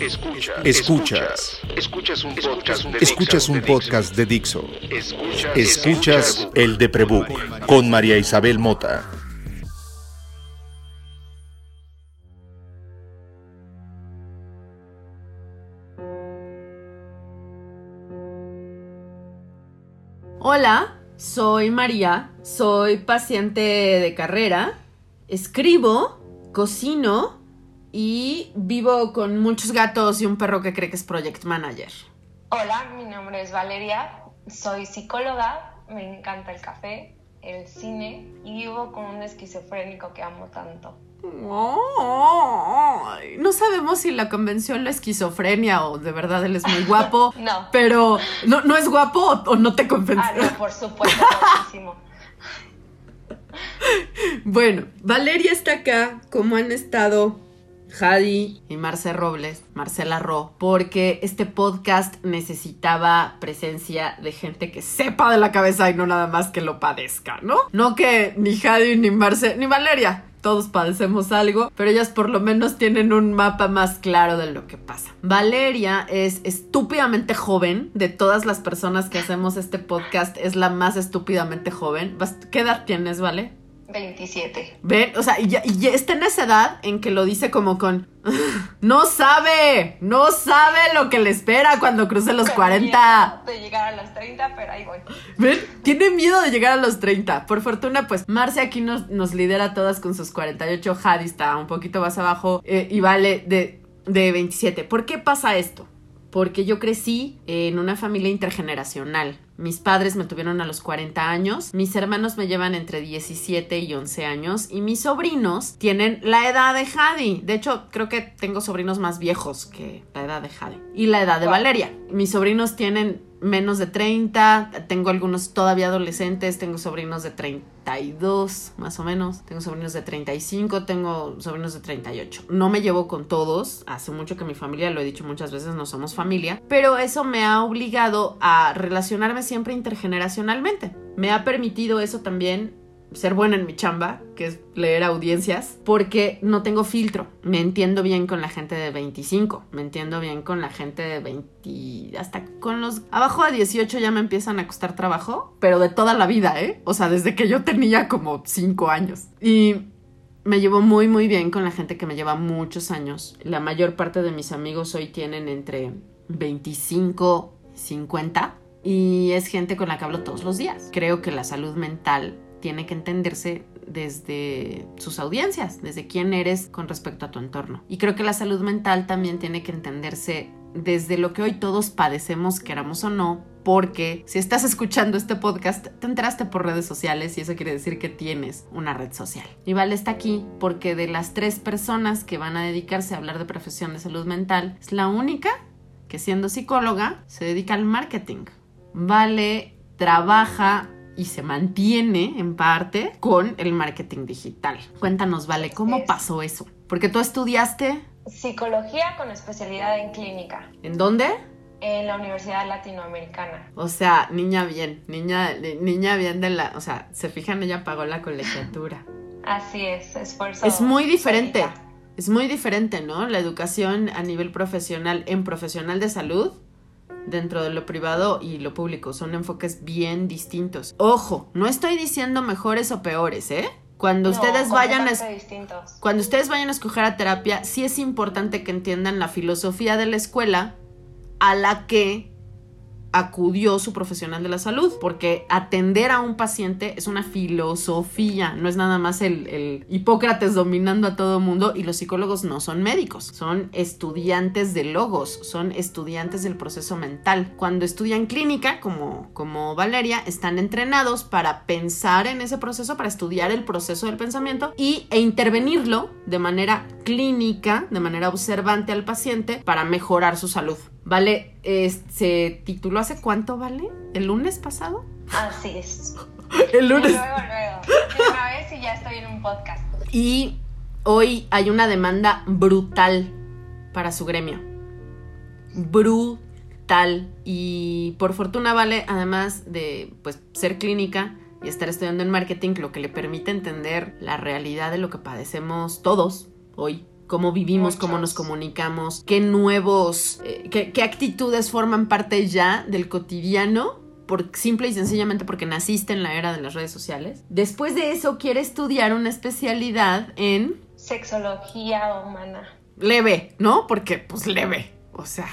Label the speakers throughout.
Speaker 1: Escuchas. Escuchas.
Speaker 2: Escuchas un podcast de
Speaker 1: Escuchas un
Speaker 2: Dixo.
Speaker 1: podcast de Dixo.
Speaker 2: Escuchas,
Speaker 1: Escuchas el de Prebook con María Isabel Mota.
Speaker 3: Hola, soy María, soy paciente de carrera, escribo, cocino y vivo con muchos gatos y un perro que cree que es project manager.
Speaker 4: Hola, mi nombre es Valeria, soy psicóloga, me encanta el café, el cine y vivo con un esquizofrénico que amo tanto.
Speaker 3: No sabemos si la convenció en la esquizofrenia o de verdad él es muy guapo.
Speaker 4: No.
Speaker 3: Pero no, no es guapo o, o no te convenció.
Speaker 4: Ah, no, por supuesto, muchísimo.
Speaker 3: Bueno, Valeria está acá, como han estado Jadi y Marce Robles, Marcela Ro, porque este podcast necesitaba presencia de gente que sepa de la cabeza y no nada más que lo padezca, ¿no? No que ni Jadi ni Marce ni Valeria. Todos padecemos algo, pero ellas por lo menos tienen un mapa más claro de lo que pasa. Valeria es estúpidamente joven. De todas las personas que hacemos este podcast, es la más estúpidamente joven. ¿Qué edad tienes, Vale?
Speaker 4: 27.
Speaker 3: Ven, o sea, y y está en esa edad en que lo dice como con. No sabe, no sabe lo que le espera cuando cruce los
Speaker 4: Con
Speaker 3: 40.
Speaker 4: miedo De llegar a los 30, pero ahí voy.
Speaker 3: Ven, tiene miedo de llegar a los 30. Por fortuna, pues Marce aquí nos, nos lidera a todas con sus 48. Jadi está un poquito más abajo eh, y vale de, de 27. ¿Por qué pasa esto? Porque yo crecí en una familia intergeneracional. Mis padres me tuvieron a los 40 años, mis hermanos me llevan entre 17 y 11 años y mis sobrinos tienen la edad de Jadi. De hecho, creo que tengo sobrinos más viejos que la edad de Jadi. Y la edad de. Valeria. Mis sobrinos tienen menos de 30, tengo algunos todavía adolescentes, tengo sobrinos de 32 más o menos, tengo sobrinos de 35, tengo sobrinos de 38. No me llevo con todos, hace mucho que mi familia, lo he dicho muchas veces, no somos familia, pero eso me ha obligado a relacionarme siempre intergeneracionalmente. Me ha permitido eso también ser buena en mi chamba, que es leer audiencias, porque no tengo filtro. Me entiendo bien con la gente de 25, me entiendo bien con la gente de 20, hasta con los abajo de 18 ya me empiezan a costar trabajo, pero de toda la vida, ¿eh? O sea, desde que yo tenía como 5 años. Y me llevo muy muy bien con la gente que me lleva muchos años. La mayor parte de mis amigos hoy tienen entre 25 y 50 y es gente con la que hablo todos los días. Creo que la salud mental tiene que entenderse desde sus audiencias, desde quién eres con respecto a tu entorno. Y creo que la salud mental también tiene que entenderse desde lo que hoy todos padecemos, queramos o no, porque si estás escuchando este podcast, te enteraste por redes sociales y eso quiere decir que tienes una red social. Y Vale está aquí porque de las tres personas que van a dedicarse a hablar de profesión de salud mental, es la única que siendo psicóloga se dedica al marketing. Vale trabaja y se mantiene en parte con el marketing digital. Cuéntanos, Vale, ¿cómo
Speaker 4: Es-
Speaker 3: pasó eso? Porque tú estudiaste
Speaker 4: Psicología con especialidad en clínica
Speaker 3: ¿en dónde?
Speaker 4: en la Universidad Latinoamericana.
Speaker 3: O sea, niña bien, niña, ni- niña bien de la, o sea, se fijan, ella pagó la colegiatura.
Speaker 4: Así es, esfuerzo.
Speaker 3: Es muy diferente.
Speaker 4: solita.
Speaker 3: Es muy diferente, ¿no? La educación a nivel profesional en profesional de salud dentro de lo privado y lo público son enfoques bien distintos. Ojo, no estoy diciendo mejores o peores, ¿eh? Cuando
Speaker 4: No,
Speaker 3: ustedes vayan a cuando ustedes vayan a escoger a terapia, sí es importante que entiendan la filosofía de la escuela a la que acudió su profesional de la salud, porque atender a un paciente es una filosofía, no es nada más el, el Hipócrates dominando a todo mundo y los psicólogos no son médicos, son estudiantes de logos, son estudiantes del proceso mental. Cuando estudian clínica, como, como Valeria, están entrenados para pensar en ese proceso, para estudiar el proceso del pensamiento y, e intervenirlo de manera clínica, de manera observante al paciente para mejorar su salud. Vale, es- se tituló hace cuánto, Vale? ¿El lunes pasado?
Speaker 4: Así es.
Speaker 3: El
Speaker 4: Y
Speaker 3: lunes.
Speaker 4: luego, luego. Una vez y ya estoy en un podcast.
Speaker 3: Y hoy hay una demanda brutal para su gremio. Brutal. Y por fortuna vale, además de pues, ser clínica y estar estudiando en marketing, lo que le permite entender la realidad de lo que padecemos todos hoy cómo vivimos, cómo nos comunicamos, qué nuevos, eh, qué, qué actitudes forman parte ya del cotidiano, por, simple y sencillamente porque naciste en la era de las redes sociales. Después de eso quiere estudiar una especialidad en
Speaker 4: Sexología humana.
Speaker 3: leve, ¿no? Porque pues leve, o sea,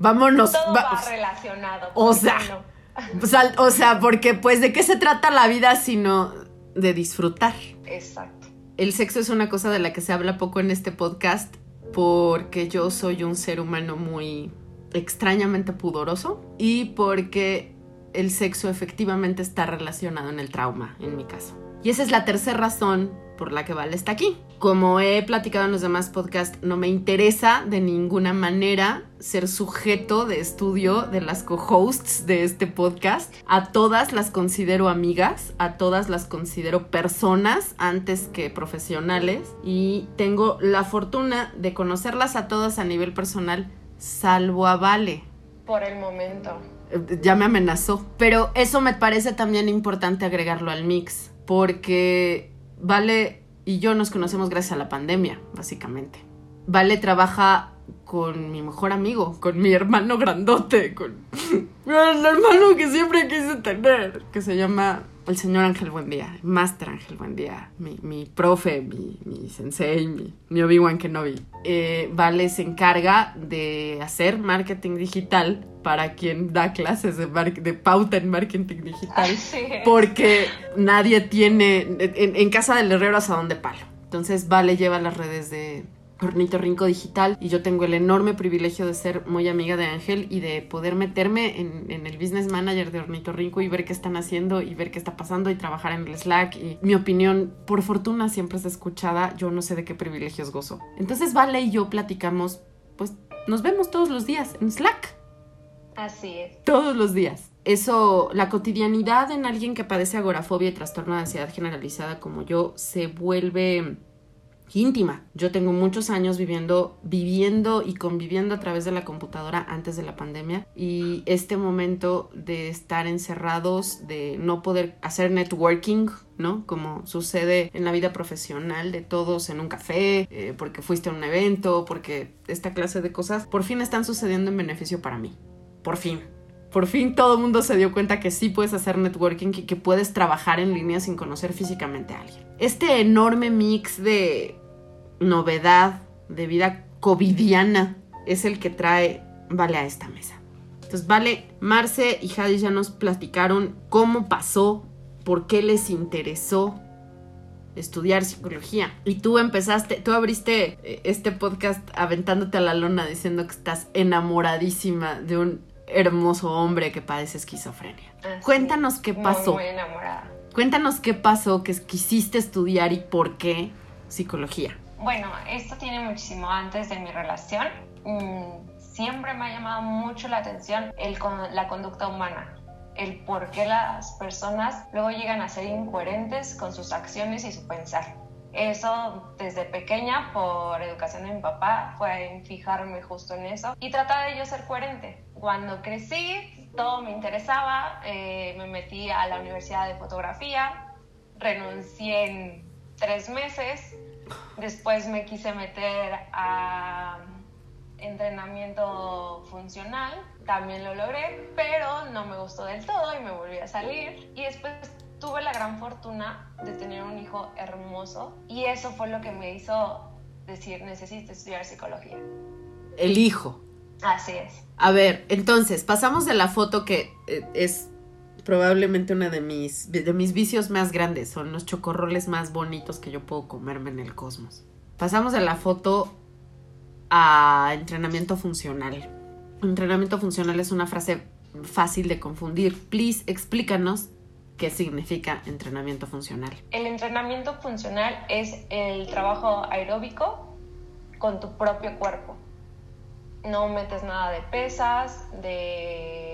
Speaker 3: vámonos.
Speaker 4: Todo
Speaker 3: va-
Speaker 4: va relacionado.
Speaker 3: o
Speaker 4: ¿por qué
Speaker 3: sea,
Speaker 4: no?
Speaker 3: o sea, o sea, porque pues de qué se trata la vida sino de disfrutar.
Speaker 4: Exacto.
Speaker 3: El sexo es una cosa de la que se habla poco en este podcast porque yo soy un ser humano muy extrañamente pudoroso y porque el sexo efectivamente está relacionado en el trauma, en mi caso. Y esa es la tercera razón por la que Vale está aquí. Como he platicado en los demás podcasts, no me interesa de ninguna manera ser sujeto de estudio de las co-hosts de este podcast. A todas las considero amigas, a todas las considero personas antes que profesionales y tengo la fortuna de conocerlas a todas a nivel personal, salvo a Vale
Speaker 4: Por el momento.
Speaker 3: eh, ya me amenazó. Pero eso me parece también importante agregarlo al mix, porque Vale y yo nos conocemos gracias a la pandemia, básicamente. Vale trabaja con mi mejor amigo, con mi hermano grandote, con el hermano que siempre quise tener, que se llama el señor Ángel Buendía, el Master Ángel Buendía, mi, mi profe, mi, mi sensei, mi, mi Obi-Wan Kenobi. Eh, vale se encarga de hacer marketing digital para quien da clases de, de pauta en marketing digital porque nadie tiene en, en casa del herrero hasta donde palo. Entonces Vale lleva las redes de Ornitorrinco Digital y yo tengo el enorme privilegio de ser muy amiga de Ángel y de poder meterme en, en el business manager de Ornitorrinco y ver qué están haciendo y ver qué está pasando y trabajar en el Slack y mi opinión por fortuna siempre es escuchada, yo no sé de qué privilegios gozo. Entonces Vale y yo platicamos, pues nos vemos todos los días en Slack
Speaker 4: Así es.
Speaker 3: todos los días. Eso, la cotidianidad en alguien que padece agorafobia y trastorno de ansiedad generalizada como yo se vuelve íntima. Yo tengo muchos años viviendo, viviendo y conviviendo a través de la computadora antes de la pandemia y este momento de estar encerrados, de no poder hacer networking, ¿no? Como sucede en la vida profesional de todos en un café, eh, porque fuiste a un evento, porque esta clase de cosas por fin están sucediendo en beneficio para mí. Por fin. Por fin todo el mundo se dio cuenta que sí puedes hacer networking y que puedes trabajar en línea sin conocer físicamente a alguien. Este enorme mix de novedad, de vida covidiana, es el que trae Vale a esta mesa. Entonces, Vale, Marce y Hadis ya nos platicaron cómo pasó, por qué les interesó estudiar psicología. Y tú empezaste, tú abriste eh, este podcast aventándote a la lona diciendo que estás enamoradísima de un hermoso hombre que padece esquizofrenia.
Speaker 4: Así
Speaker 3: Cuéntanos qué
Speaker 4: Muy,
Speaker 3: pasó.
Speaker 4: Muy enamorada.
Speaker 3: Cuéntanos qué pasó, que quisiste estudiar y por qué psicología.
Speaker 4: Bueno, esto tiene muchísimo antes de mi relación. Mm, siempre me ha llamado mucho la atención el, la conducta humana, el por qué las personas luego llegan a ser incoherentes con sus acciones y su pensar. Eso desde pequeña, por educación de mi papá, fue en fijarme justo en eso y tratar de yo ser coherente. Cuando crecí, todo me interesaba, eh, me metí a la Universidad de Fotografía, renuncié en tres meses, después me quise meter a entrenamiento funcional, también lo logré, pero no me gustó del todo y me volví a salir. Y después tuve la gran fortuna de tener un hijo hermoso y eso fue lo que me hizo decir, necesito estudiar psicología.
Speaker 3: El hijo.
Speaker 4: Así es.
Speaker 3: A ver, entonces, pasamos de la foto que eh, es probablemente una de mis, de mis vicios más grandes. Son los chocorroles más bonitos que yo puedo comerme en el cosmos. Pasamos de la foto a entrenamiento funcional. Entrenamiento funcional es una frase fácil de confundir. Please, explícanos qué significa entrenamiento funcional.
Speaker 4: El entrenamiento funcional es el trabajo aeróbico con tu propio cuerpo. No metes nada de pesas, de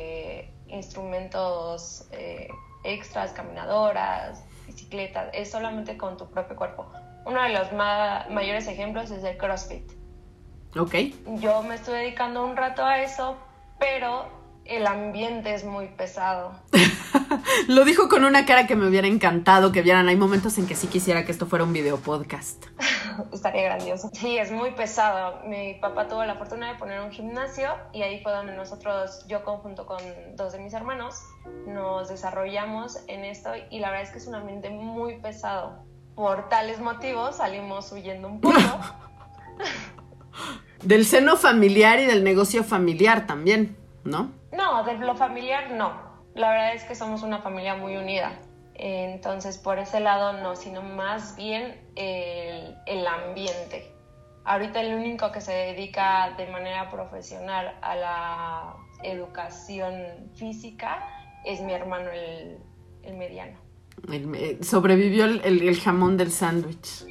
Speaker 4: instrumentos eh, extras, caminadoras, bicicletas, es solamente con tu propio cuerpo. Uno de los ma- mayores ejemplos es el CrossFit.
Speaker 3: ¿Ok?
Speaker 4: Yo me estoy dedicando un rato a eso, pero el ambiente es muy pesado.
Speaker 3: Lo dijo con una cara que me hubiera encantado que vieran. Hay momentos en que sí quisiera que esto fuera un video podcast.
Speaker 4: Estaría grandioso. Sí, es muy pesado. Mi papá tuvo la fortuna de poner un gimnasio y ahí fue donde nosotros, yo conjunto con dos de mis hermanos, nos desarrollamos en esto y la verdad es que es un ambiente muy pesado. Por tales motivos salimos huyendo un poco.
Speaker 3: del seno familiar y del negocio familiar también, ¿no?
Speaker 4: No, de lo familiar no. La verdad es que somos una familia muy unida. Entonces, por ese lado no, sino más bien el, el ambiente. Ahorita el único que se dedica de manera profesional a la educación física es mi hermano, el, el mediano.
Speaker 3: El- sobrevivió el, el- el jamón del sándwich.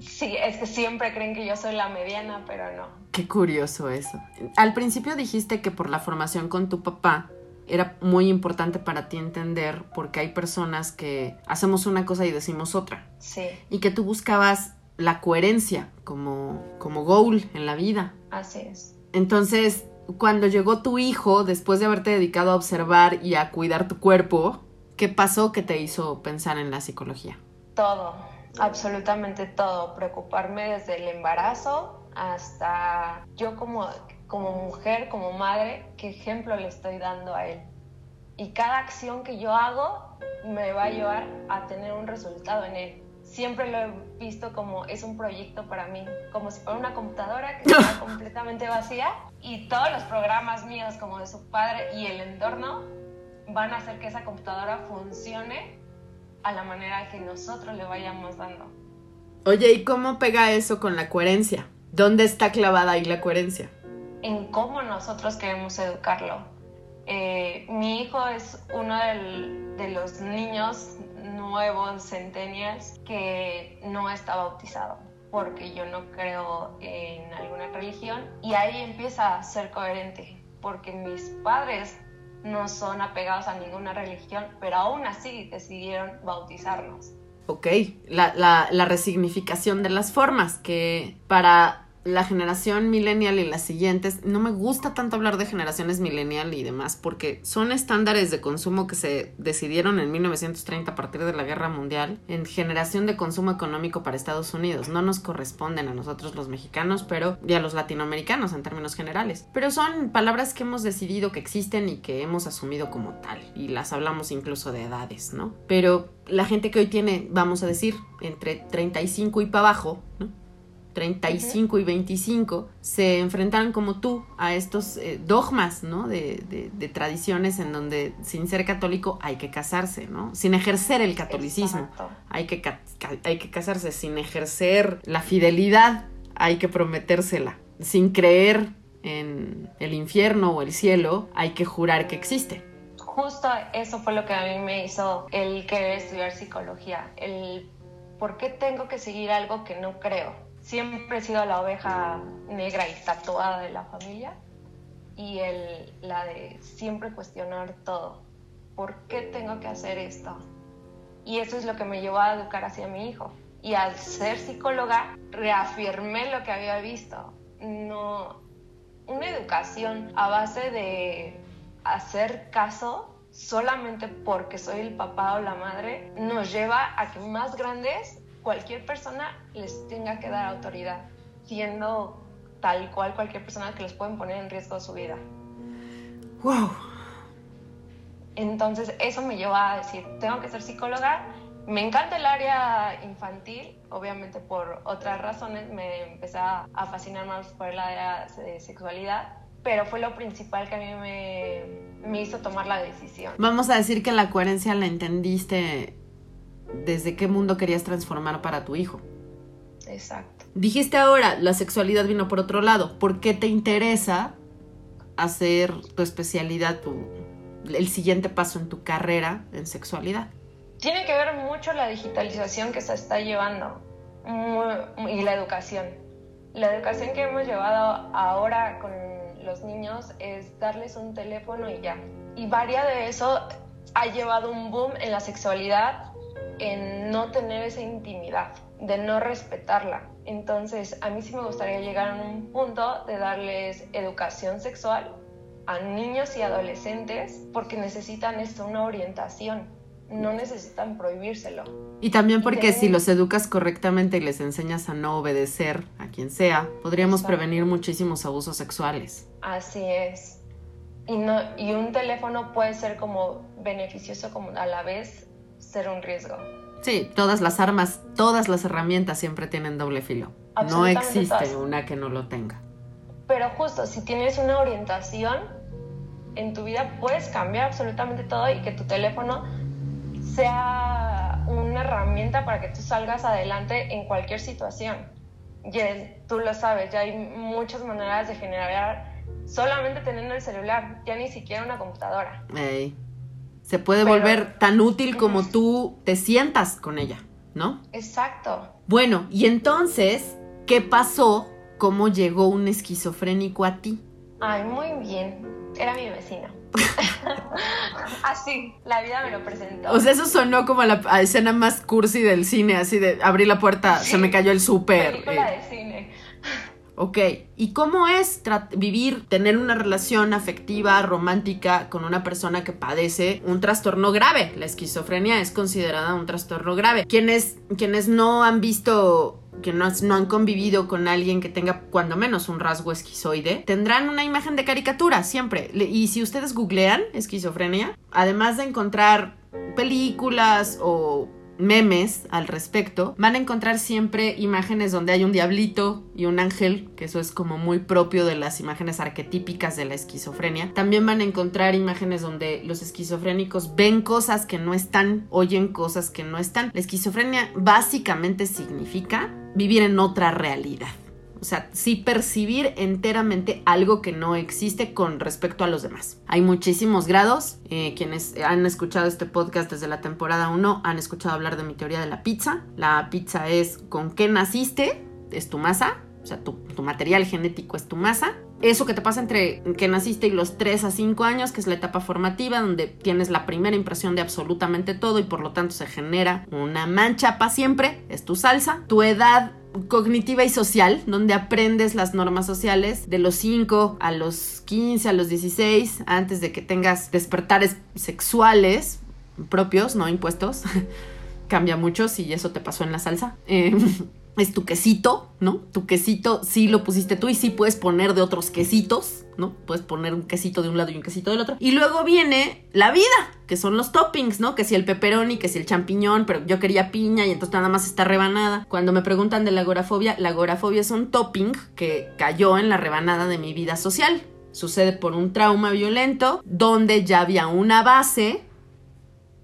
Speaker 4: Sí, es que siempre creen que yo soy la mediana, pero no.
Speaker 3: Qué curioso eso. Al principio dijiste que por la formación con tu papá era muy importante para ti entender porque hay personas que hacemos una cosa y decimos otra.
Speaker 4: Sí,
Speaker 3: Y que tú buscabas la coherencia como, como goal en la vida.
Speaker 4: así es.
Speaker 3: Entonces, cuando llegó tu hijo, después de haberte dedicado a observar y a cuidar tu cuerpo, ¿qué pasó que te hizo pensar en la psicología?
Speaker 4: Todo, absolutamente todo. Preocuparme desde el embarazo hasta yo como, como mujer, como madre, qué ejemplo le estoy dando a él. Y cada acción que yo hago me va a llevar a tener un resultado en él. Siempre lo he visto como es un proyecto para mí, como si fuera una computadora que está completamente vacía y todos los programas míos como de su padre y el entorno van a hacer que esa computadora funcione a la manera que nosotros le vayamos dando.
Speaker 3: Oye, ¿y cómo pega eso con la coherencia? ¿Dónde está clavada ahí la coherencia?
Speaker 4: En cómo nosotros queremos educarlo. Eh, mi hijo es uno del- de los niños nuevos, centenias, que no está bautizado, porque yo no creo en alguna religión, y ahí empieza a ser coherente, porque mis padres no son apegados a ninguna religión, pero aún así decidieron bautizarnos.
Speaker 3: Ok, la, la, la resignificación de las formas, que para la generación millennial y las siguientes, no me gusta tanto hablar de generaciones millennial y demás, porque son estándares de consumo que se decidieron en 1930 a partir de la Guerra Mundial en generación de consumo económico para Estados Unidos. No nos corresponden a nosotros los mexicanos, pero y a los latinoamericanos en términos generales. Pero son palabras que hemos decidido que existen y que hemos asumido como tal, y las hablamos incluso de edades, ¿no? Pero la gente que hoy tiene, vamos a decir, entre 35 y para abajo, ¿no? 35 y 25 se enfrentaron como tú a estos eh, dogmas, ¿no? De, de- de tradiciones en donde sin ser católico hay que casarse, ¿no? Sin ejercer el catolicismo
Speaker 4: Exacto.
Speaker 3: hay que, ca- ca- hay que casarse, sin ejercer la fidelidad hay que prometérsela, sin creer en el infierno o el cielo hay que jurar que existe.
Speaker 4: Justo eso fue lo que a mí me hizo el querer estudiar psicología, el por qué tengo que seguir algo que no creo. Siempre he sido la oveja negra y tatuada de la familia y el, la de siempre cuestionar todo. ¿Por qué tengo que hacer esto? Y eso es lo que me llevó a educar hacia mi hijo. Y al ser psicóloga, reafirmé lo que había visto. No, una educación a base de hacer caso solamente porque soy el papá o la madre nos lleva a que más grandes cualquier persona les tenga que dar autoridad, siendo tal cual cualquier persona que les pueden poner en riesgo su vida.
Speaker 3: ¡Wow!
Speaker 4: Entonces eso me llevó a decir, tengo que ser psicóloga. Me encanta el área infantil, obviamente por otras razones me empecé a fascinar más por el área de sexualidad, pero fue lo principal que a mí me, me hizo tomar la decisión.
Speaker 3: Vamos a decir que la coherencia la entendiste desde qué mundo querías transformar para tu hijo.
Speaker 4: Exacto.
Speaker 3: Dijiste ahora, la sexualidad vino por otro lado. ¿Por qué te interesa hacer tu especialidad, tu, el siguiente paso en tu carrera en sexualidad?
Speaker 4: Tiene que ver mucho la digitalización que se está llevando y la educación. La educación que hemos llevado ahora con los niños es darles un teléfono y ya. Y varia de eso ha llevado un boom en la sexualidad, en no tener esa intimidad, de no respetarla. Entonces, a mí sí me gustaría llegar a un punto de darles educación sexual a niños y adolescentes porque necesitan esto, una orientación. No necesitan prohibírselo.
Speaker 3: Y también porque si los educas correctamente y les enseñas a no obedecer a quien sea, podríamos
Speaker 4: Exacto.
Speaker 3: prevenir muchísimos abusos sexuales.
Speaker 4: Así es. Y, no, y un teléfono puede ser como beneficioso como a la vez ser un riesgo.
Speaker 3: Sí, todas las armas, todas las herramientas siempre tienen doble filo. No existe
Speaker 4: todas.
Speaker 3: una que no lo tenga.
Speaker 4: Pero justo, si tienes una orientación en tu vida, puedes cambiar absolutamente todo y que tu teléfono sea una herramienta para que tú salgas adelante en cualquier situación. Ya, tú lo sabes, ya hay muchas maneras de generar solamente teniendo el celular, ya ni siquiera una computadora.
Speaker 3: Ey. Se puede
Speaker 4: Pero-
Speaker 3: volver tan útil como tú te sientas con ella, ¿no?
Speaker 4: Exacto.
Speaker 3: Bueno, y entonces, ¿qué pasó? ¿Cómo llegó un esquizofrénico a ti?
Speaker 4: Ay, muy bien. Era mi vecino. Así, la vida me lo presentó.
Speaker 3: O sea, eso sonó como la a escena más cursi del cine, así de abrí la puerta, se me cayó el súper.
Speaker 4: película
Speaker 3: eh.
Speaker 4: de cine.
Speaker 3: Ok, ¿y cómo es vivir, tener una relación afectiva, romántica con una persona que padece un trastorno grave? La esquizofrenia es considerada un trastorno grave. Quienes, quienes no han visto, que no, no han convivido con alguien que tenga cuando menos un rasgo esquizoide, tendrán una imagen de caricatura siempre. Y si ustedes googlean esquizofrenia, además de encontrar películas o memes al respecto, van a encontrar siempre imágenes donde hay un diablito y un ángel, que eso es como muy propio de las imágenes arquetípicas de la esquizofrenia. También van a encontrar imágenes donde los esquizofrénicos ven cosas que no están, oyen cosas que no están. La esquizofrenia básicamente significa vivir en otra realidad. O sea, sí percibir enteramente algo que no existe con respecto a los demás. Hay muchísimos grados. eh, quienes han escuchado este podcast desde la temporada 1 han escuchado hablar de mi teoría de la pizza. La pizza es con qué naciste, es tu masa. O sea, tu, tu material genético es tu masa. Eso que te pasa entre que naciste y los 3 a 5 años, que es la etapa formativa, donde tienes la primera impresión de absolutamente todo y por lo tanto se genera una mancha para siempre, es tu salsa. Tu edad cognitiva y social, donde aprendes las normas sociales de los 5 a los 15, a los 16, antes de que tengas despertares sexuales propios, no impuestos. Cambia mucho si eso te pasó en la salsa. Eh, es tu quesito, ¿no? Tu quesito sí lo pusiste tú y sí puedes poner de otros quesitos, ¿no? Puedes poner un quesito de un lado y un quesito del otro. Y luego viene la vida, que son los toppings, ¿no? Que si el pepperoni, que si el champiñón, pero yo quería piña y entonces nada más está rebanada. Cuando me preguntan de la agorafobia, la agorafobia es un topping que cayó en la rebanada de mi vida social. Sucede por un trauma violento donde ya había una base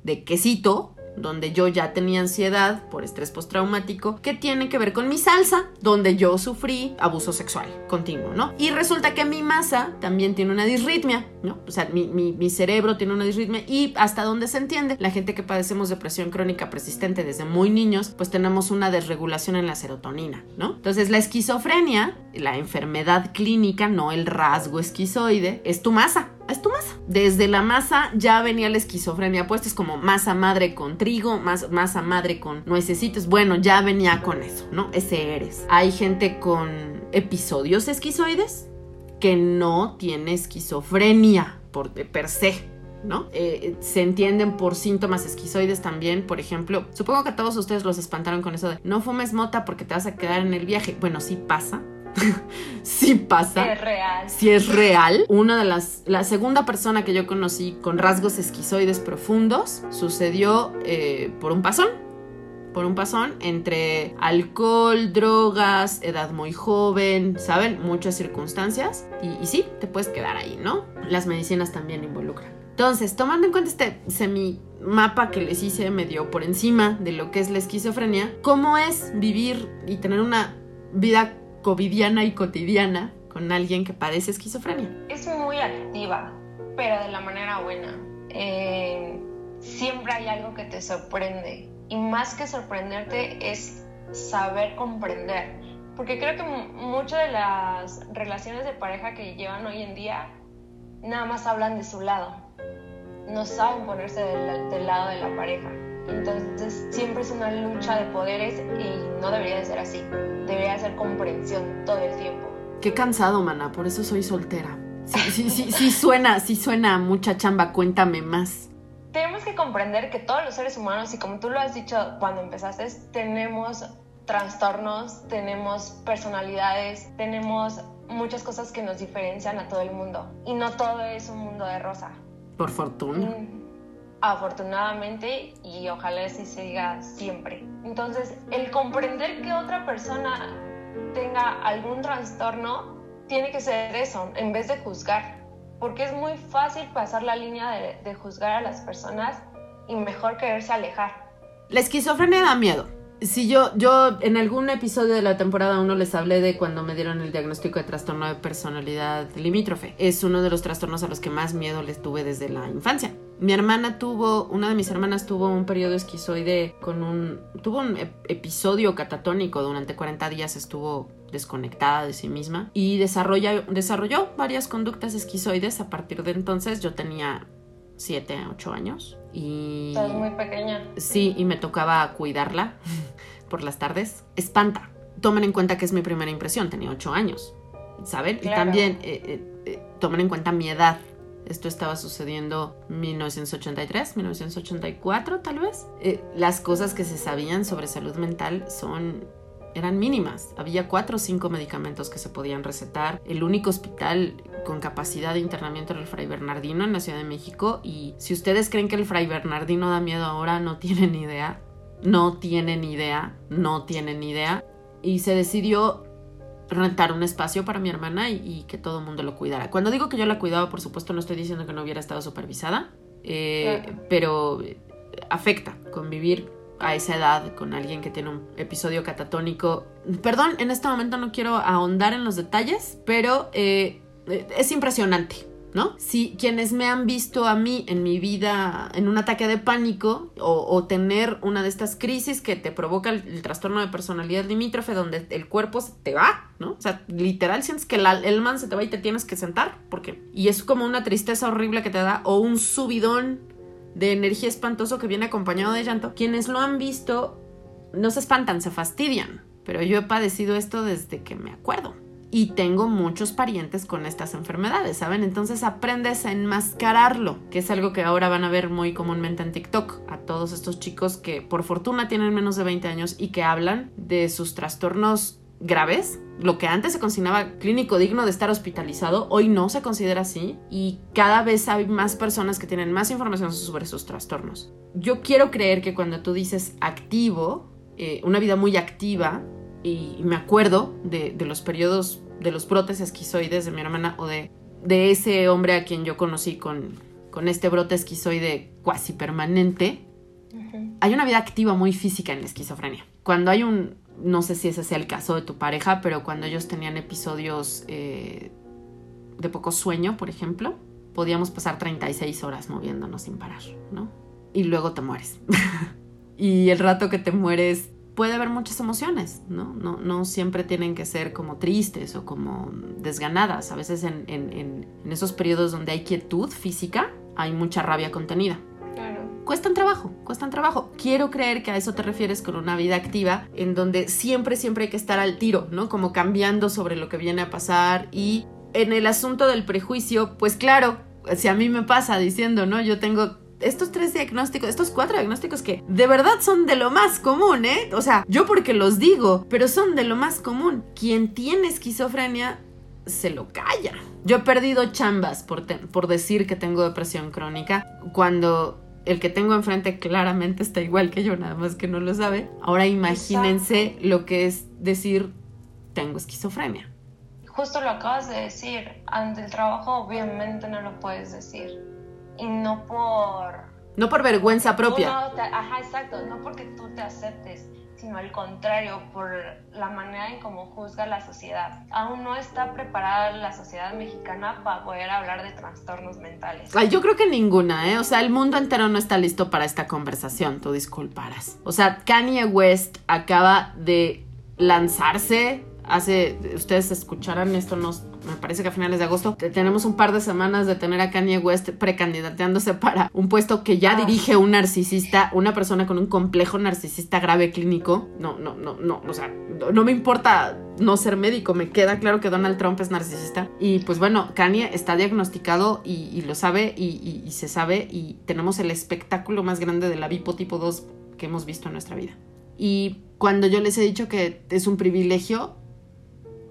Speaker 3: de quesito donde yo ya tenía ansiedad por estrés postraumático, que tiene que ver con mi salsa, donde yo sufrí abuso sexual continuo, ¿no? Y resulta que mi masa también tiene una disritmia, ¿no? O sea, mi, mi, mi cerebro tiene una disritmia y hasta donde se entiende, la gente que padecemos depresión crónica persistente desde muy niños, pues tenemos una desregulación en la serotonina, ¿no? Entonces, la esquizofrenia, la enfermedad clínica, no el rasgo esquizoide, es tu masa, es tu masa. Desde la masa ya venía la esquizofrenia puesta, es como masa madre con trigo, más, masa madre con nuecesitos. Bueno, ya venía con eso, ¿no? Ese eres. Hay gente con episodios esquizoides que no tiene esquizofrenia por, per se. ¿No? Eh, se entienden por síntomas esquizoides también, por ejemplo. Supongo que a todos ustedes los espantaron con eso de no fumes mota porque te vas a quedar en el viaje. Bueno, sí pasa. sí pasa
Speaker 4: Es real.
Speaker 3: si es real. Una de las, la segunda persona que yo conocí con rasgos esquizoides profundos sucedió eh, por un pasón. Por un pasón entre alcohol, drogas, edad muy joven, ¿saben? Muchas circunstancias. Y, y sí, te puedes quedar ahí, ¿no? Las medicinas también involucran. Entonces, tomando en cuenta este semi mapa que les hice medio por encima de lo que es la esquizofrenia, ¿cómo es vivir y tener una vida covidiana y cotidiana con alguien que padece esquizofrenia.
Speaker 4: Es muy activa, pero de la manera buena. Eh, siempre hay algo que te sorprende. Y más que sorprenderte es saber comprender. Porque creo que muchas de las relaciones de pareja que llevan hoy en día nada más hablan de su lado. No saben ponerse del, del lado de la pareja. Entonces siempre es una lucha de poderes y no debería de ser así. Debería ser comprensión todo el tiempo.
Speaker 3: Qué cansado, mana, por eso soy soltera. Sí, sí, sí, sí suena, sí suena mucha chamba, cuéntame más.
Speaker 4: Tenemos que comprender que todos los seres humanos, y como tú lo has dicho cuando empezaste, tenemos trastornos, tenemos personalidades, tenemos muchas cosas que nos diferencian a todo el mundo. Y no todo es un mundo de rosa.
Speaker 3: Por fortuna.
Speaker 4: Afortunadamente, y ojalá así se diga siempre. Entonces, el comprender que otra persona tenga algún trastorno tiene que ser eso, en vez de juzgar. Porque es muy fácil pasar la línea de, de juzgar a las personas y mejor quererse alejar.
Speaker 3: La esquizofrenia da miedo. Si yo, yo en algún episodio de la temporada 1 les hablé de cuando me dieron el diagnóstico de trastorno de personalidad limítrofe. Es uno de los trastornos a los que más miedo les tuve desde la infancia. Mi hermana tuvo, una de mis hermanas tuvo un periodo esquizoide con un, tuvo un ep- episodio catatónico durante 40 días, estuvo desconectada de sí misma y desarrolló varias conductas esquizoides. A partir de entonces yo tenía 7, 8 años y...
Speaker 4: Estás muy pequeña.
Speaker 3: Sí, y me tocaba cuidarla por las tardes. Espanta. Tomen en cuenta que es mi primera impresión, tenía ocho años, ¿saben? Y también eh, eh, eh, tomen en cuenta mi edad. Esto estaba sucediendo en 1983, 1984 tal vez. Eh, las cosas que se sabían sobre salud mental son eran mínimas. Había cuatro o cinco medicamentos que se podían recetar. El único hospital con capacidad de internamiento era el Fray Bernardino en la Ciudad de México. Y si ustedes creen que el Fray Bernardino da miedo ahora, no tienen idea. No tienen idea. No tienen idea. Y se decidió rentar un espacio para mi hermana y, y que todo el mundo lo cuidara. Cuando digo que yo la cuidaba, por supuesto, no estoy diciendo que no hubiera estado supervisada, eh, pero afecta convivir a esa edad con alguien que tiene un episodio catatónico. Perdón, en este momento no quiero ahondar en los detalles, pero eh, eh, es impresionante. ¿No? Si quienes me han visto a mí en mi vida en un ataque de pánico o, o tener una de estas crisis que te provoca el, el trastorno de personalidad limítrofe donde el cuerpo se te va, ¿no? O sea, literal sientes que la- el man se te va y te tienes que sentar porque y es como una tristeza horrible que te da o un subidón de energía espantoso que viene acompañado de llanto. Quienes lo han visto no se espantan, se fastidian, pero yo he padecido esto desde que me acuerdo. Y tengo muchos parientes con estas enfermedades, ¿saben? Entonces aprendes a enmascararlo, que es algo que ahora van a ver muy comúnmente en TikTok, a todos estos chicos que por fortuna tienen menos de 20 años y que hablan de sus trastornos graves, lo que antes se consideraba clínico digno de estar hospitalizado, hoy no se considera así y cada vez hay más personas que tienen más información sobre sus trastornos. Yo quiero creer que cuando tú dices activo, eh, una vida muy activa, y me acuerdo de, de los periodos, de los brotes esquizoides de mi hermana o de, de ese hombre a quien yo conocí con, con este brote esquizoide cuasi permanente, hay una vida activa muy física en la esquizofrenia. Cuando hay un, no sé si ese sea el caso de tu pareja, pero cuando ellos tenían episodios eh, de poco sueño, por ejemplo, podíamos pasar 36 horas moviéndonos sin parar, ¿no? Y luego te mueres. y el rato que te mueres puede haber muchas emociones, ¿no? No, no siempre tienen que ser como tristes o como desganadas. A veces en, en- en- esos periodos donde hay quietud física, hay mucha rabia contenida. Cuestan trabajo, cuestan trabajo. Quiero creer que a eso te refieres con una vida activa, en donde siempre, siempre hay que estar al tiro, ¿no? Como cambiando sobre lo que viene a pasar. Y en el asunto del prejuicio, pues claro, si a mí me pasa diciendo, ¿no? Yo tengo estos tres diagnósticos, estos cuatro diagnósticos que de verdad son de lo más común, ¿eh? O sea, yo porque los digo, pero son de lo más común. Quien tiene esquizofrenia se lo calla. Yo he perdido chambas por, por decir que tengo depresión crónica cuando el que tengo enfrente claramente está igual que yo, nada más que no lo sabe. Ahora imagínense lo que es decir tengo esquizofrenia.
Speaker 4: Justo lo acabas de decir, ante el trabajo obviamente no lo puedes decir. Y no por...
Speaker 3: No por vergüenza propia.
Speaker 4: no te- ajá, exacto, no porque tú te aceptes, sino al contrario, por la manera en cómo juzga la sociedad. Aún no está preparada la sociedad mexicana para poder hablar de trastornos mentales.
Speaker 3: Ay, yo creo que ninguna, ¿eh? O sea, el mundo entero no está listo para esta conversación, tú disculparás. O sea, Kanye West acaba de lanzarse hace, ustedes escucharán esto, no, me parece que a finales de agosto, tenemos un par de semanas de tener a Kanye West precandidateándose para un puesto que ya dirige un narcisista, una persona con un complejo narcisista grave clínico. No, no, no, no, o sea, no me importa no ser médico, me queda claro que Donald Trump es narcisista. Y pues bueno, Kanye está diagnosticado y, lo sabe y, y se sabe y tenemos el espectáculo más grande de la Bipo tipo 2 que hemos visto en nuestra vida. Y cuando yo les he dicho que es un privilegio,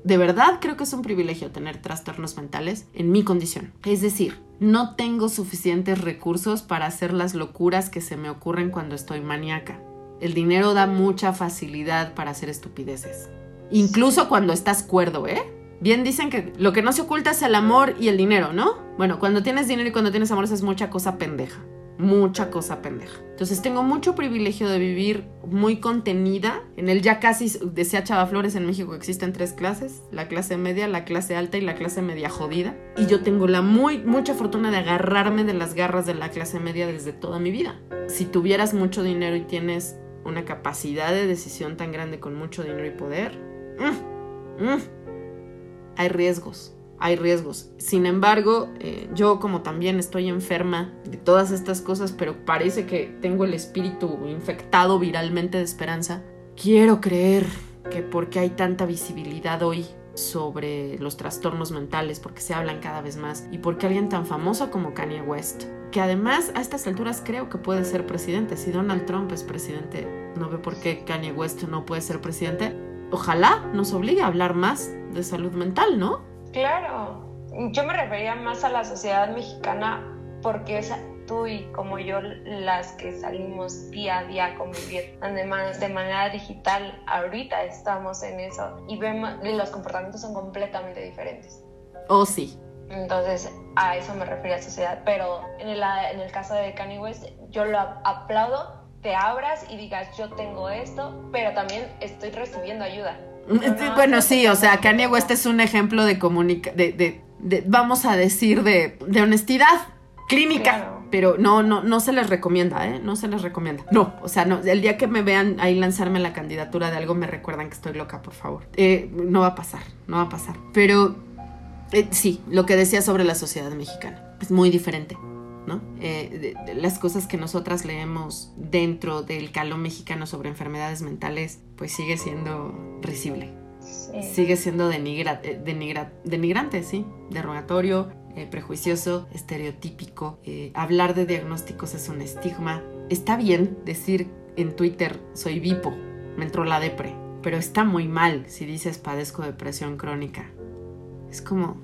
Speaker 3: de verdad creo que es un privilegio tener trastornos mentales en mi condición. Es decir, no tengo suficientes recursos para hacer las locuras que se me ocurren cuando estoy maníaca. El dinero da mucha facilidad para hacer estupideces. Incluso cuando estás cuerdo, ¿eh? Bien dicen que lo que no se oculta es el amor y el dinero, ¿no? Bueno, cuando tienes dinero y cuando tienes amor es mucha cosa pendeja mucha cosa pendeja. Entonces tengo mucho privilegio de vivir muy contenida. En el ya casi, decía Chava Flores, en México existen tres clases, la clase media, la clase alta y la clase media jodida. Y yo tengo la muy, mucha fortuna de agarrarme de las garras de la clase media desde toda mi vida. Si tuvieras mucho dinero y tienes una capacidad de decisión tan grande con mucho dinero y poder, mm, mm, hay riesgos hay riesgos. Sin embargo, eh, yo como también estoy enferma de todas estas cosas, pero parece que tengo el espíritu infectado viralmente de esperanza, quiero creer que porque hay tanta visibilidad hoy sobre los trastornos mentales, porque se hablan cada vez más, y porque alguien tan famoso como Kanye West, que además a estas alturas creo que puede ser presidente, si Donald Trump es presidente, no veo por qué Kanye West no puede ser presidente, ojalá nos obligue a hablar más de salud mental, ¿no?
Speaker 4: Claro, yo me refería más a la sociedad mexicana porque es tú y como yo las que salimos día a día a convivir de manera digital, ahorita estamos en eso y vemos los comportamientos son completamente diferentes.
Speaker 3: Oh, sí.
Speaker 4: Entonces, a eso me refería a sociedad, pero en el, en el caso de Kanye West, yo lo aplaudo, te abras y digas, yo tengo esto, pero también estoy recibiendo ayuda
Speaker 3: bueno, sí, o sea, Kanye West es un ejemplo de comunica de, vamos a decir, de, honestidad clínica. Pero no, no, no se les recomienda, ¿eh? No se les recomienda. No, o sea, no, el día que me vean ahí lanzarme la candidatura de algo, me recuerdan que estoy loca, por favor. Eh, no va a pasar, no va a pasar. Pero eh, sí, lo que decía sobre la sociedad mexicana es muy diferente. ¿no? Eh, las cosas que nosotras leemos dentro del calón mexicano sobre enfermedades mentales, pues sigue siendo risible. Sigue siendo denigra, eh, denigrante, sí, derogatorio, eh, prejuicioso, estereotípico. hablar de diagnósticos es un estigma. Está bien decir en Twitter soy bipo, me entró la depre, pero está muy mal si dices padezco depresión crónica. Es como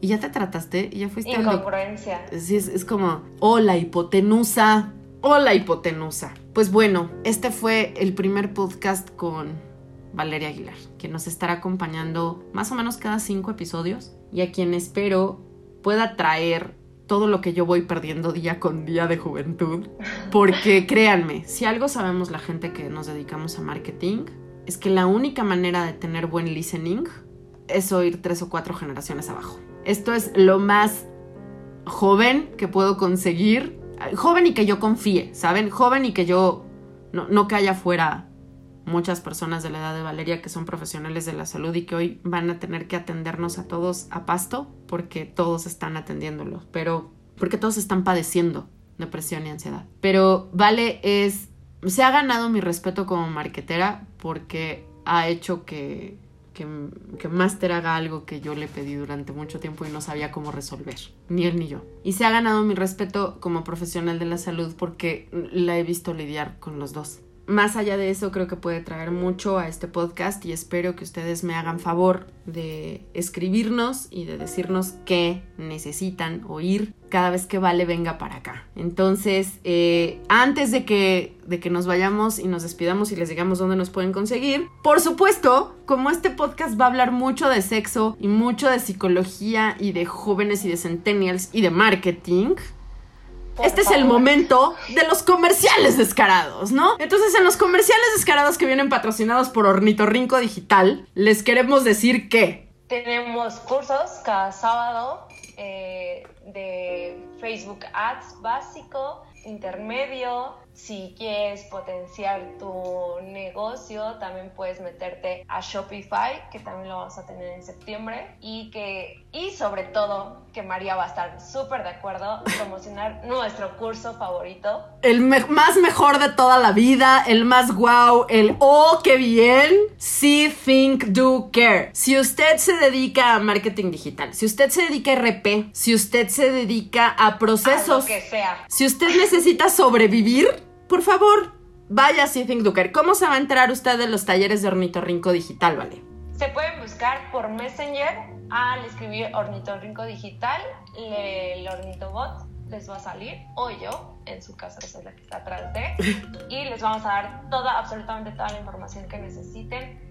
Speaker 3: y ya te trataste y ya fuiste
Speaker 4: Incongruencia.
Speaker 3: Sí, es, es como, hola hipotenusa, hola hipotenusa. Pues bueno, este fue el primer podcast con Valeria Aguilar, que nos estará acompañando más o menos cada cinco episodios y a quien espero pueda traer todo lo que yo voy perdiendo día con día de juventud. Porque créanme, si algo sabemos la gente que nos dedicamos a marketing, es que la única manera de tener buen listening es oír tres o cuatro generaciones abajo. Esto es lo más joven que puedo conseguir. Joven y que yo confíe, ¿saben? Joven y que yo no, no que haya fuera muchas personas de la edad de Valeria que son profesionales de la salud y que hoy van a tener que atendernos a todos a pasto porque todos están atendiéndolos, pero porque todos están padeciendo depresión y ansiedad. Pero Vale es se ha ganado mi respeto como marquetera porque ha hecho que que, Master haga algo que yo le pedí durante mucho tiempo y no sabía cómo resolver, ni él ni yo. Y se ha ganado mi respeto como profesional de la salud porque la he visto lidiar con los dos más allá de eso, creo que puede traer mucho a este podcast y espero que ustedes me hagan favor de escribirnos y de decirnos qué necesitan oír cada vez que Vale venga para acá. Entonces, eh, antes de que, de que nos vayamos y nos despidamos y les digamos dónde nos pueden conseguir, por supuesto, como este podcast va a hablar mucho de sexo y mucho de psicología y de jóvenes y de centennials y de marketing, este es el momento de los comerciales descarados, ¿no? Entonces, en los comerciales descarados que vienen patrocinados por Ornitorrinco Digital, les queremos decir que
Speaker 4: tenemos cursos cada sábado eh, de Facebook Ads básico, intermedio, si quieres potenciar tu negocio, también puedes meterte a Shopify, que también lo vamos a tener en septiembre, y que, y sobre todo, que María va a estar súper de acuerdo, promocionar nuestro curso favorito.
Speaker 3: El más mejor de toda la vida, el más wow, el oh, qué bien. See, think, do, care. Si usted se dedica a marketing digital, si usted se dedica a RP, si usted se dedica a procesos,
Speaker 4: que sea.
Speaker 3: si usted necesita sobrevivir, por favor, vaya a think, care. ¿Cómo se va a enterar usted de los talleres de ornitorrinco digital, vale?
Speaker 4: Se pueden buscar por Messenger al escribir ornitorrinco digital, el ornitobot les va a salir, o yo, en su caso, es la que está atrás de, y les vamos a dar toda, absolutamente toda la información que necesiten.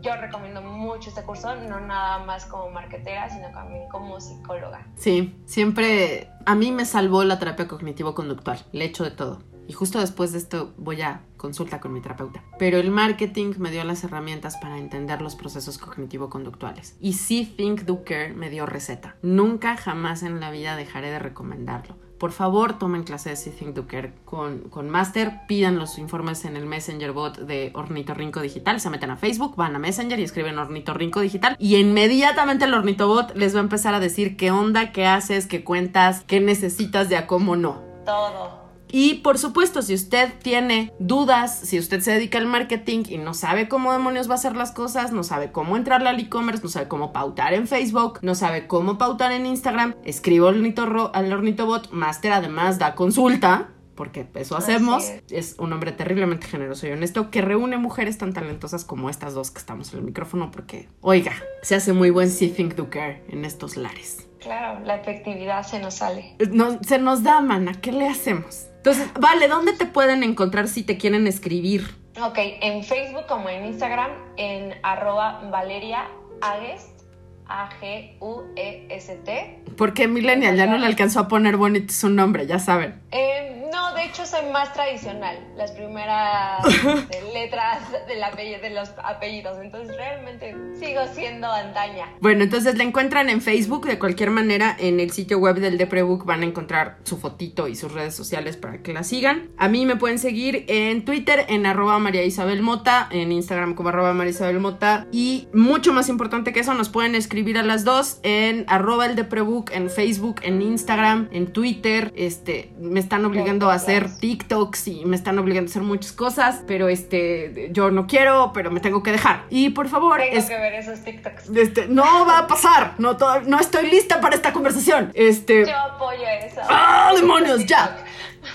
Speaker 4: Yo recomiendo mucho este curso, no nada más como marketera, sino también como psicóloga.
Speaker 3: Sí, siempre a mí me salvó la terapia cognitivo-conductual, le echo de todo. Y justo después de esto voy a consulta con mi terapeuta. Pero el marketing me dio las herramientas para entender los procesos cognitivo-conductuales. Y sí Think Do Care me dio receta. Nunca jamás en la vida dejaré de recomendarlo. Por favor, tomen clase de Think con, con Master, pidan los informes en el Messenger bot de Ornitorrinco Digital, se meten a Facebook, van a Messenger y escriben Ornitorrinco Digital y inmediatamente el Ornitobot les va a empezar a decir qué onda, qué haces, qué cuentas, qué necesitas de cómo no.
Speaker 4: Todo.
Speaker 3: Y por supuesto, si usted tiene dudas, si usted se dedica al marketing y no sabe cómo demonios va a hacer las cosas, no sabe cómo entrar al e-commerce, no sabe cómo pautar en Facebook, no sabe cómo pautar en Instagram, escribo al, al Ornitobot, Master además da consulta porque eso hacemos. Es. un hombre terriblemente generoso y honesto que reúne mujeres tan talentosas como estas dos que estamos en el micrófono porque, oiga, se hace muy buen See Think Do Care en estos lares.
Speaker 4: Claro, la efectividad se nos sale.
Speaker 3: No, se nos da, mana, ¿qué le hacemos? Entonces, vale, ¿dónde te pueden encontrar si te quieren escribir?
Speaker 4: Ok, en Facebook como en Instagram, en arroba Valeria Agest, A-G-U-E-S-T.
Speaker 3: Porque Millennial ya no le alcanzó a poner bonito su nombre, ya saben.
Speaker 4: Eh, no, de hecho soy más tradicional. Las primeras letras del apellido, de los apellidos. Entonces realmente sigo siendo antaña.
Speaker 3: Bueno, entonces la encuentran en Facebook. De cualquier manera, en el sitio web del Deprebook van a encontrar su fotito y sus redes sociales para que la sigan. A mí me pueden seguir en Twitter en arroba María Isabel Mota, en Instagram como arroba María Isabel Mota. Y mucho más importante que eso, nos pueden escribir a las dos en arroba el Deprebook, en Facebook, en Instagram, en Twitter. Este, me están obligando a hacer TikToks y me están obligando a hacer muchas cosas, pero este, yo no quiero, pero me tengo que dejar. Y por favor,
Speaker 4: tengo que ver esos TikToks.
Speaker 3: Este, no va a pasar, no, no estoy lista para esta conversación. Este,
Speaker 4: yo apoyo eso.
Speaker 3: ¡Ah, demonios! Ya.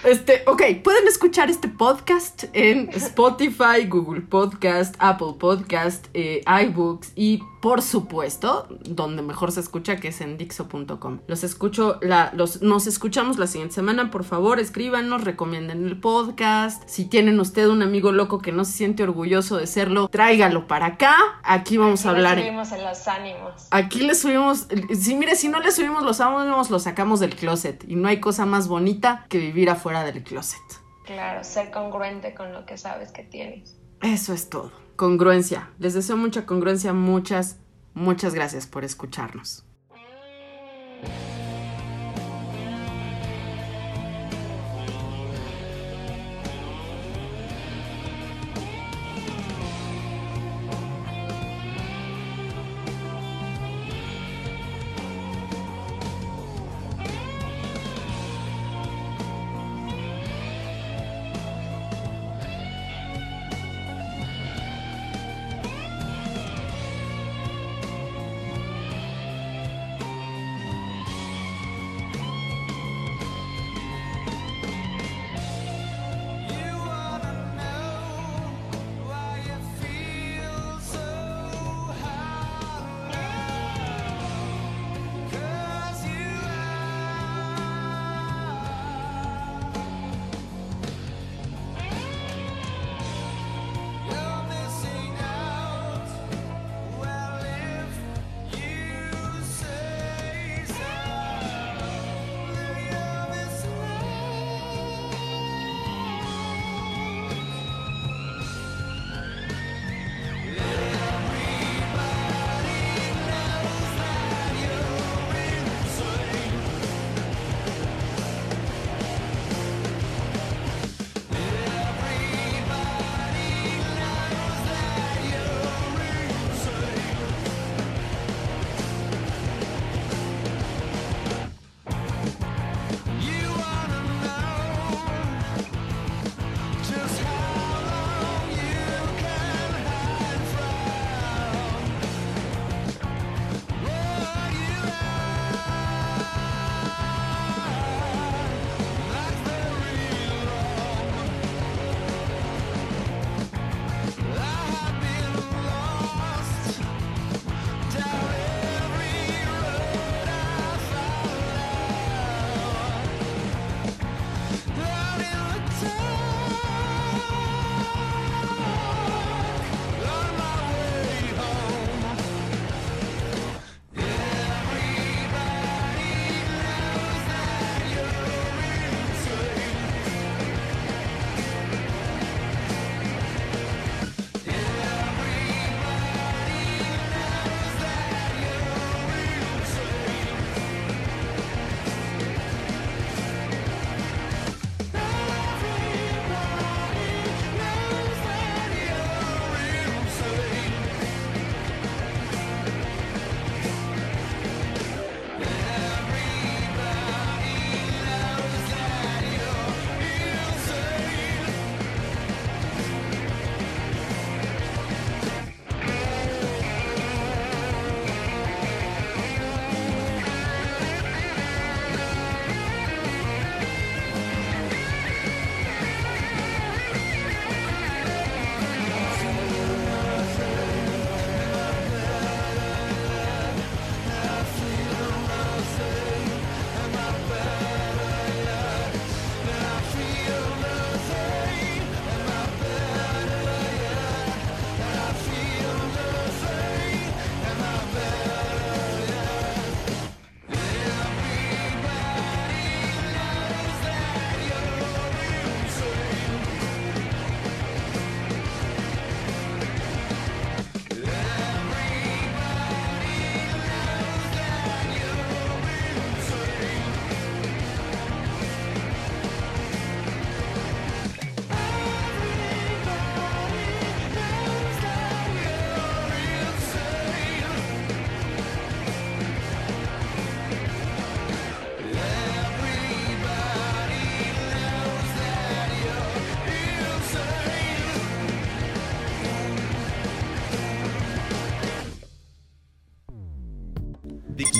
Speaker 3: Este, ok, pueden escuchar este podcast en Spotify, Google Podcast, Apple Podcast, eh, iBooks y por supuesto, donde mejor se escucha que es en Dixo.com. Los escucho, la, los, nos escuchamos la siguiente semana, por favor, escríbanos, recomienden el podcast. Si tienen usted un amigo loco que no se siente orgulloso de serlo, tráigalo para acá. Aquí vamos a hablar.
Speaker 4: Le subimos en los ánimos.
Speaker 3: Aquí le subimos, si mire, si no le subimos los ánimos, lo sacamos del closet. Y no hay cosa más bonita que vivir afuera del closet.
Speaker 4: Claro, ser congruente con lo que sabes que tienes.
Speaker 3: Eso es todo congruencia. Les deseo mucha congruencia, muchas, muchas gracias por escucharnos.